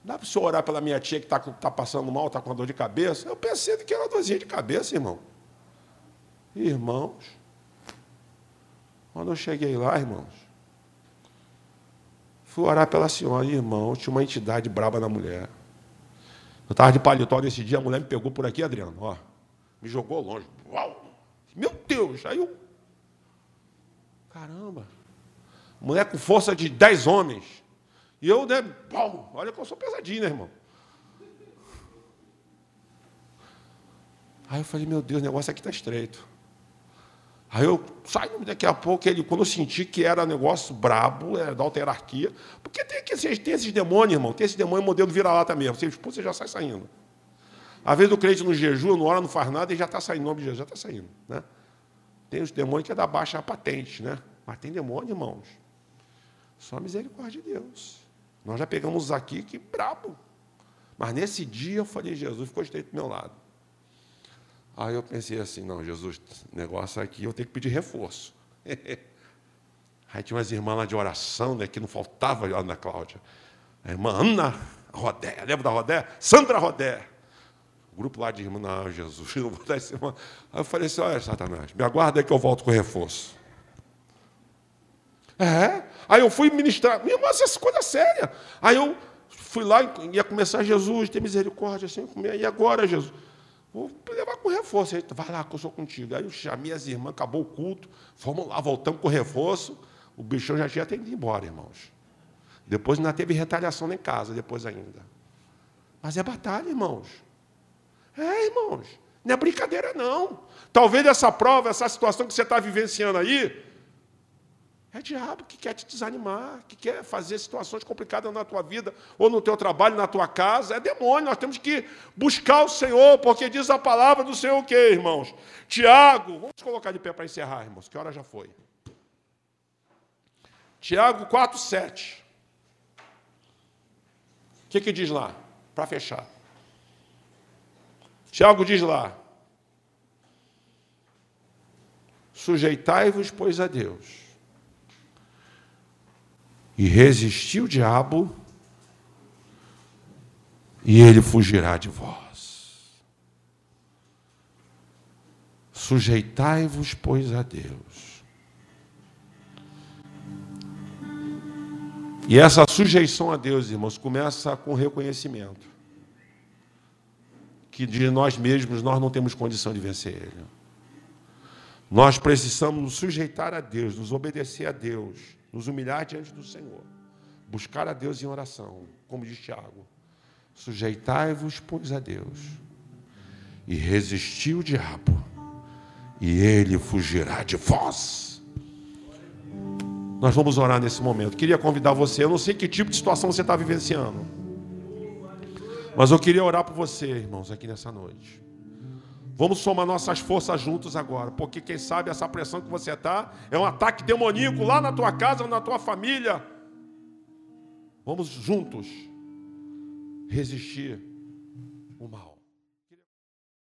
dá para o senhor orar pela minha tia que está tá passando mal, está com dor de cabeça? Eu pensei que era uma dorzinha de cabeça, irmão. Irmãos, quando eu cheguei lá, irmãos, fui orar pela senhora, irmão, tinha uma entidade braba na mulher. Eu estava de paletó nesse dia, a mulher me pegou por aqui, Adriano, ó, me jogou longe. Uau! Meu Deus! Aí eu. Caramba! Mulher com força de dez homens. E eu, né? Pau, olha que eu sou pesadinho, né, irmão? Aí eu falei, meu Deus, o negócio aqui está estreito. Aí eu saí daqui a pouco, ele, quando eu senti que era negócio brabo, era da alta hierarquia, porque tem, que, tem esses demônios, irmão, tem esse demônio modelo vira-lata mesmo. Você expulsa, você já sai saindo. Às vezes o crente no jejum, não hora, não faz nada e já está saindo, o nome de Jesus já está saindo. Né? Tem os demônios que é da baixa patente, né? Mas tem demônio, irmãos. Só misericórdia de Deus. Nós já pegamos aqui que brabo. Mas nesse dia eu falei, Jesus ficou estreito do meu lado. Aí eu pensei assim, não, Jesus, negócio aqui, eu tenho que pedir reforço. Aí tinha umas irmãs lá de oração, né, que não faltava a Ana Cláudia. A irmã Ana Rodé, lembra da Rodé? Sandra Rodé. O grupo lá de irmã, não, Jesus, não vou dar esse irmão. Aí eu falei assim, olha, Satanás, me aguarda aí que eu volto com reforço. É, aí eu fui ministrar, minha irmã, essa coisa séria. Aí eu fui lá e ia começar, Jesus, tem misericórdia, assim, e agora, Jesus? Vou levar com reforço. Aí, vai lá que eu sou contigo. Aí eu chamei as irmãs, acabou o culto, fomos lá, voltamos com reforço. O bichão já tinha ido embora, irmãos. Depois ainda teve retaliação em casa, depois ainda. Mas é batalha, irmãos. É, irmãos. Não é brincadeira, não. Talvez essa prova, essa situação que você está vivenciando aí, é diabo que quer te desanimar, que quer fazer situações complicadas na tua vida, ou no teu trabalho, na tua casa. É demônio. Nós temos que buscar o Senhor, porque diz a palavra do Senhor o quê, irmãos? Tiago, vamos colocar de pé para encerrar, irmãos, que hora já foi. Tiago 4, 7. O que, que diz lá? Para fechar. Tiago diz lá: Sujeitai-vos, pois, a Deus e resistir o diabo, e ele fugirá de vós. Sujeitai-vos, pois, a Deus. E essa sujeição a Deus, irmãos, começa com reconhecimento. Que de nós mesmos nós não temos condição de vencer Ele. Nós precisamos nos sujeitar a Deus, nos obedecer a Deus nos humilhar diante do Senhor, buscar a Deus em oração, como diz Tiago. Sujeitai-vos, pois, a Deus, e resisti o diabo, e ele fugirá de vós. Nós vamos orar nesse momento. Queria convidar você, eu não sei que tipo de situação você está vivenciando, mas eu queria orar por você, irmãos, aqui nessa noite. Vamos somar nossas forças juntos agora, porque quem sabe essa pressão que você está é um ataque demoníaco lá na tua casa, na tua família. Vamos juntos resistir.